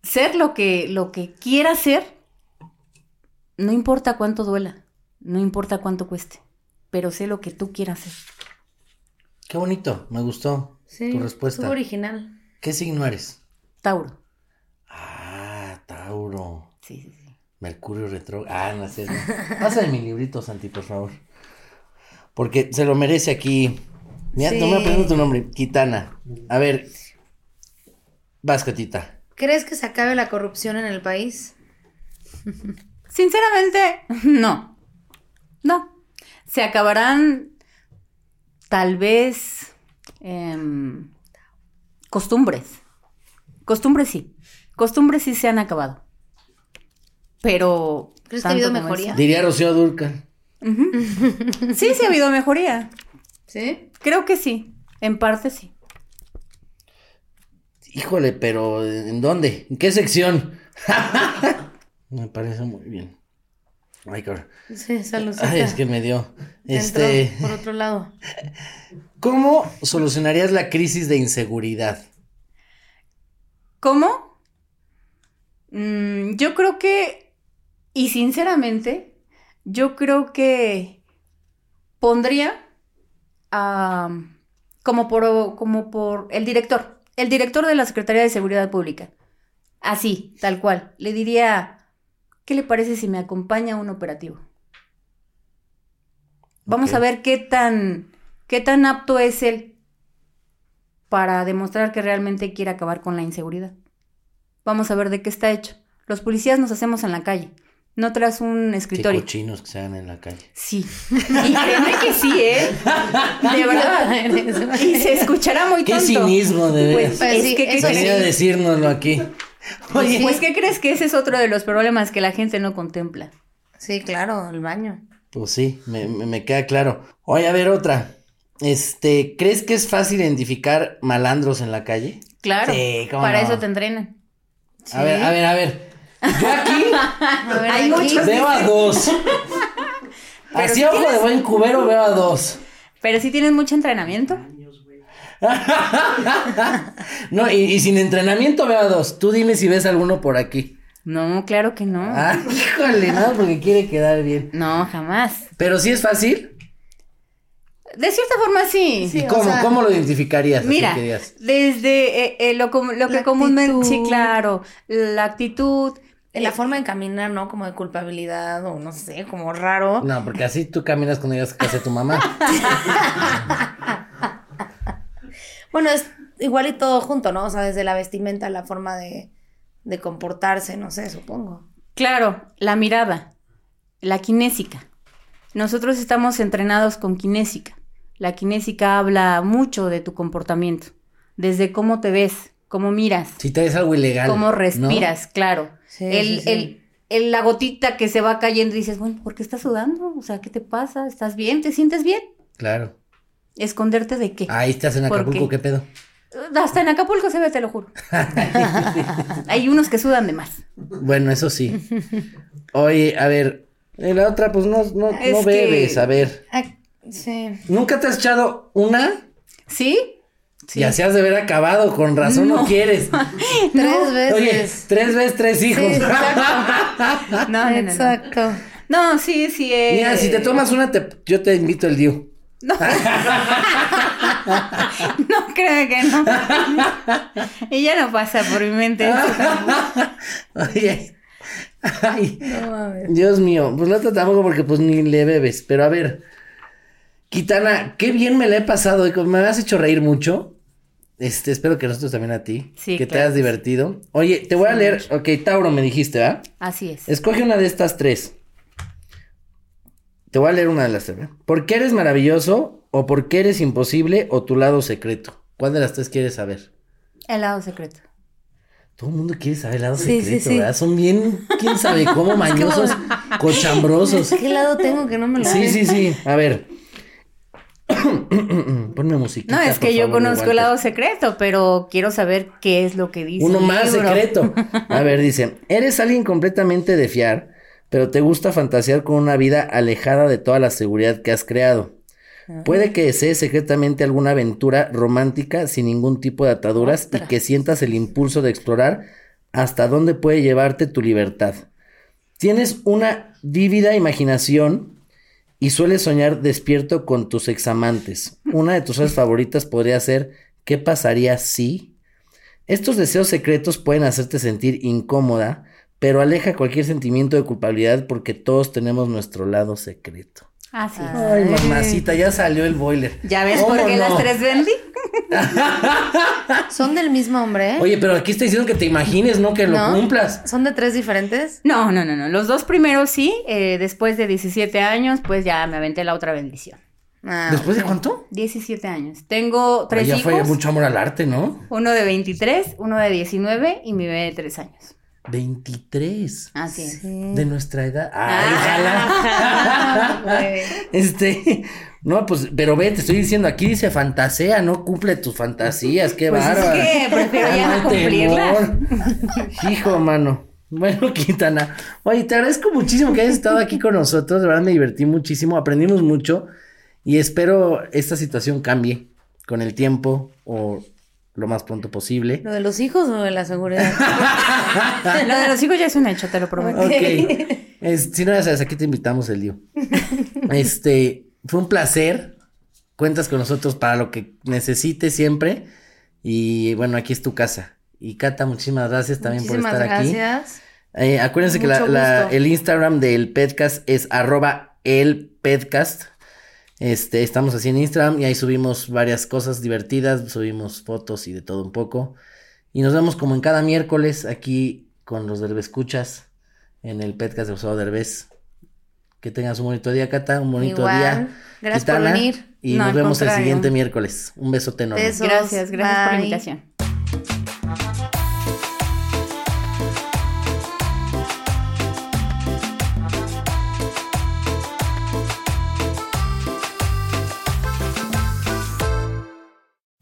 S2: ser lo que, lo que quiera ser. No importa cuánto duela, no importa cuánto cueste, pero sé lo que tú quieras ser.
S1: Qué bonito, me gustó
S3: Sí,
S1: tu respuesta.
S3: original.
S1: ¿Qué signo eres?
S2: Tauro.
S1: Ah, Tauro.
S2: Sí, sí, sí.
S1: Mercurio retro. Ah, no sé. no. Pásame mi librito, Santi, por favor. Porque se lo merece aquí. Mira, no me aprendo tu nombre. Kitana. A ver. Vas, Catita.
S3: ¿Crees que se acabe la corrupción en el país?
S2: Sinceramente, no. No. Se acabarán tal vez em, costumbres. Costumbres sí. Costumbres sí se han acabado. Pero...
S3: ¿Crees que ha habido mejoría?
S1: Diría Rocío Durcal.
S2: eso- Sí, sí ha habido mejoría.
S3: ¿Sí?
S2: Creo que sí. En parte sí.
S1: Híjole, pero ¿en dónde? ¿En qué sección? me parece muy bien. Ay.
S3: Sí.
S1: Ay, es que me dio. Este.
S3: por otro lado.
S1: ¿Cómo solucionarías la crisis de inseguridad?
S2: ¿Cómo? Mm, yo creo que, y sinceramente, yo creo que pondría a, como por, como por el director, el director de la Secretaría de Seguridad Pública. Así, tal cual. Le diría, ¿qué le parece si me acompaña a un operativo? Vamos a ver qué tan, qué tan apto es él para demostrar que realmente quiere acabar con la inseguridad. Vamos a ver de qué está hecho. Los policías nos hacemos en la calle, no tras un
S1: Qué
S2: escritorio.
S1: cochinos que se hagan en la calle.
S2: Sí. Y créeme que sí, ¿eh? De verdad. Y se escuchará muy
S1: Qué
S2: tonto.
S1: cinismo, de
S2: Pues,
S1: veras.
S3: Pues
S2: es
S3: sí,
S2: que, ¿qué
S3: eso
S2: crees?
S1: Venía a decírnoslo aquí. Oye,
S2: Pues, ¿qué crees que ese es otro de los problemas que la gente no contempla?
S3: Sí, claro, el baño.
S1: pues sí, me, me- me queda claro. Oye, a ver, otra. Este, ¿crees que es fácil identificar malandros en la calle?
S2: Claro,
S1: Sí, cómo
S2: para
S1: no.
S2: eso te entrenan.
S1: A ver, a ver, a ver. Yo aquí
S2: Hay muchos.
S1: veo a dos. Así
S2: si
S1: ojo
S2: tienes-
S1: de buen cubero veo a dos.
S2: Pero si tienes mucho entrenamiento.
S1: No, y, y sin entrenamiento veo a dos. Tú dime si ves alguno por aquí.
S2: No, claro que no.
S1: Ah, híjole, no, porque quiere quedar bien.
S2: No, jamás.
S1: Pero sí es fácil.
S2: De cierta forma sí.
S3: Sí,
S1: ¿Y
S3: o
S1: cómo,
S3: sea,
S1: cómo lo identificarías? Así
S2: Mira,
S1: que digas,
S2: desde eh, eh, lo, com- lo que
S3: La
S2: comúnmente, sí,
S3: actitud.
S2: claro, la actitud,
S3: la forma de caminar, ¿no? Como de culpabilidad o no sé, como raro.
S1: No, porque así tú caminas cuando llegas a casa de tu mamá.
S3: Bueno, es igual y todo junto, ¿no? O sea, desde la vestimenta, la forma de, de comportarse, no sé, supongo.
S2: claro, la mirada, la kinésica. Nosotros estamos entrenados con kinésica. La kinésica habla mucho de tu comportamiento, desde cómo te ves, cómo miras,
S1: Si traes algo ilegal.
S2: cómo
S1: ¿no?
S2: respiras, claro.
S3: Sí,
S2: el,
S3: sí, sí.
S2: El, el- la gotita que se va cayendo y dices, bueno, ¿por qué estás sudando? O sea, ¿qué te pasa? ¿Estás bien? ¿Te sientes bien?
S1: Claro.
S2: ¿Esconderte de qué?
S1: Ahí estás en
S2: ¿Por
S1: Acapulco,
S2: qué?
S1: ¿qué pedo?
S2: Hasta en Acapulco se ve, te lo juro. Hay unos que sudan de más.
S1: Bueno, eso sí. Oye, a ver. En la otra, pues no, no, no
S2: que-
S1: bebes, a ver.
S3: Sí.
S1: ¿Nunca te has echado una?
S2: ¿Sí? Sí.
S1: Ya se has de haber acabado, con razón no,
S2: No.
S1: quieres.
S3: Tres veces.
S1: Oye, tres veces tres hijos.
S3: Sí,
S2: No, no, no, no.
S3: Exacto.
S2: No, sí, sí. eh,
S1: Mira, si te tomas una, te- yo te invito el Diu.
S2: No. no creo que no. y ya no pasa por mi mente. eso.
S1: Oye, Ay,
S3: No mames.
S1: Dios mío, pues la otra tampoco porque pues ni le bebes, pero a ver. Kitana, qué bien me la he pasado, me has hecho reír mucho. Este, espero que nosotros también a ti.
S2: Sí,
S1: Que te
S2: claro sí.
S1: divertido. Oye, te voy a leer, ok, Tauro me dijiste, ¿verdad?
S2: Así es.
S1: Escoge una de estas tres. Te voy a leer una de las tres. ¿eh? ¿Por qué eres maravilloso? ¿O por qué eres imposible? ¿O tu lado secreto? ¿Cuál de las tres quieres saber?
S2: El lado secreto.
S1: Todo el mundo quiere saber el lado
S3: Sí,
S1: secreto,
S3: sí.
S1: ¿verdad? Son bien, quién sabe cómo, mañosos, cochambrosos.
S3: ¿Qué lado tengo que no me lo
S1: Sí, sí, sí. A ver. Ponme musiquita.
S2: No, es que yo
S1: favor,
S2: conozco el lado secreto, pero quiero saber qué es lo que dice.
S1: Uno
S2: el
S1: más
S2: libro.
S1: secreto. A ver, dice, eres alguien completamente de fiar, pero te gusta fantasear con una vida alejada de toda la seguridad que has creado. Puede que desees secretamente alguna aventura romántica sin ningún tipo de ataduras y que sientas el impulso de explorar hasta dónde puede llevarte tu libertad. Tienes una vívida imaginación y sueles soñar despierto con tus examantes. Una de tus frases favoritas podría ser ¿qué pasaría si? Estos deseos secretos pueden hacerte sentir incómoda, pero aleja cualquier sentimiento de culpabilidad porque todos tenemos nuestro lado secreto.
S2: Así es.
S1: Ay, mamacita, ya salió el boiler.
S2: ¿Ya ves
S1: ¿Cómo
S2: por qué
S1: no?
S2: las tres vendí?
S3: Son del mismo hombre, ¿eh?
S1: Oye, pero aquí está diciendo que te imagines, no que lo
S3: ¿No?
S1: cumplas.
S3: ¿Son de tres diferentes?
S2: No, no, no, no. Los dos primeros sí. eh, después de 17 años, pues ya me aventé la otra bendición.
S3: Ah,
S1: ¿Después de cuánto?
S2: 17 años. Tengo tres
S1: Ay, ya
S2: hijos.
S1: fue mucho amor al arte, ¿no?
S2: Uno de 23, uno de 19 y mi bebé de 3 años.
S1: 23.
S2: Así es.
S1: De nuestra edad. Ay,
S2: Ah.
S1: jala. este. No, pues, pero ve, te estoy diciendo, aquí dice fantasea, no cumple tus fantasías, qué
S2: Pues es
S1: bárbaro.
S2: que prefiero ya no
S1: Ay,
S2: cumplirlas.
S1: Hijo, mano. Bueno, Quintana. Oye, te agradezco muchísimo que hayas estado aquí con nosotros. De verdad me divertí muchísimo, aprendimos mucho. Y espero esta situación cambie con el tiempo o lo más pronto posible.
S3: ¿Lo de los hijos o de la seguridad?
S2: Lo de los hijos ya es un hecho, te lo prometo.
S1: Ok. Es- si no, ya sabes, aquí te invitamos el lío. Este, fue un placer. Cuentas con nosotros para lo que necesites siempre. Y bueno, aquí es tu casa. Y Cata, muchísimas gracias también
S3: Muchísimas
S1: por estar aquí.
S3: gracias.
S1: Eh, acuérdense que la- la- el Instagram del Petcast es arroba el Petcast. Este, estamos así en Instagram y ahí subimos varias cosas divertidas, subimos fotos y de todo un poco. Y nos vemos como en cada miércoles aquí con los Derbescuchas en el Petcast de Osado Derbez. Que tengas un bonito día, Cata, un bonito
S3: Igual.
S1: día.
S3: Gracias por venir.
S1: Y
S2: No,
S1: nos vemos el siguiente miércoles. Un besote enorme.
S3: Besos.
S2: Gracias, gracias por la invitación.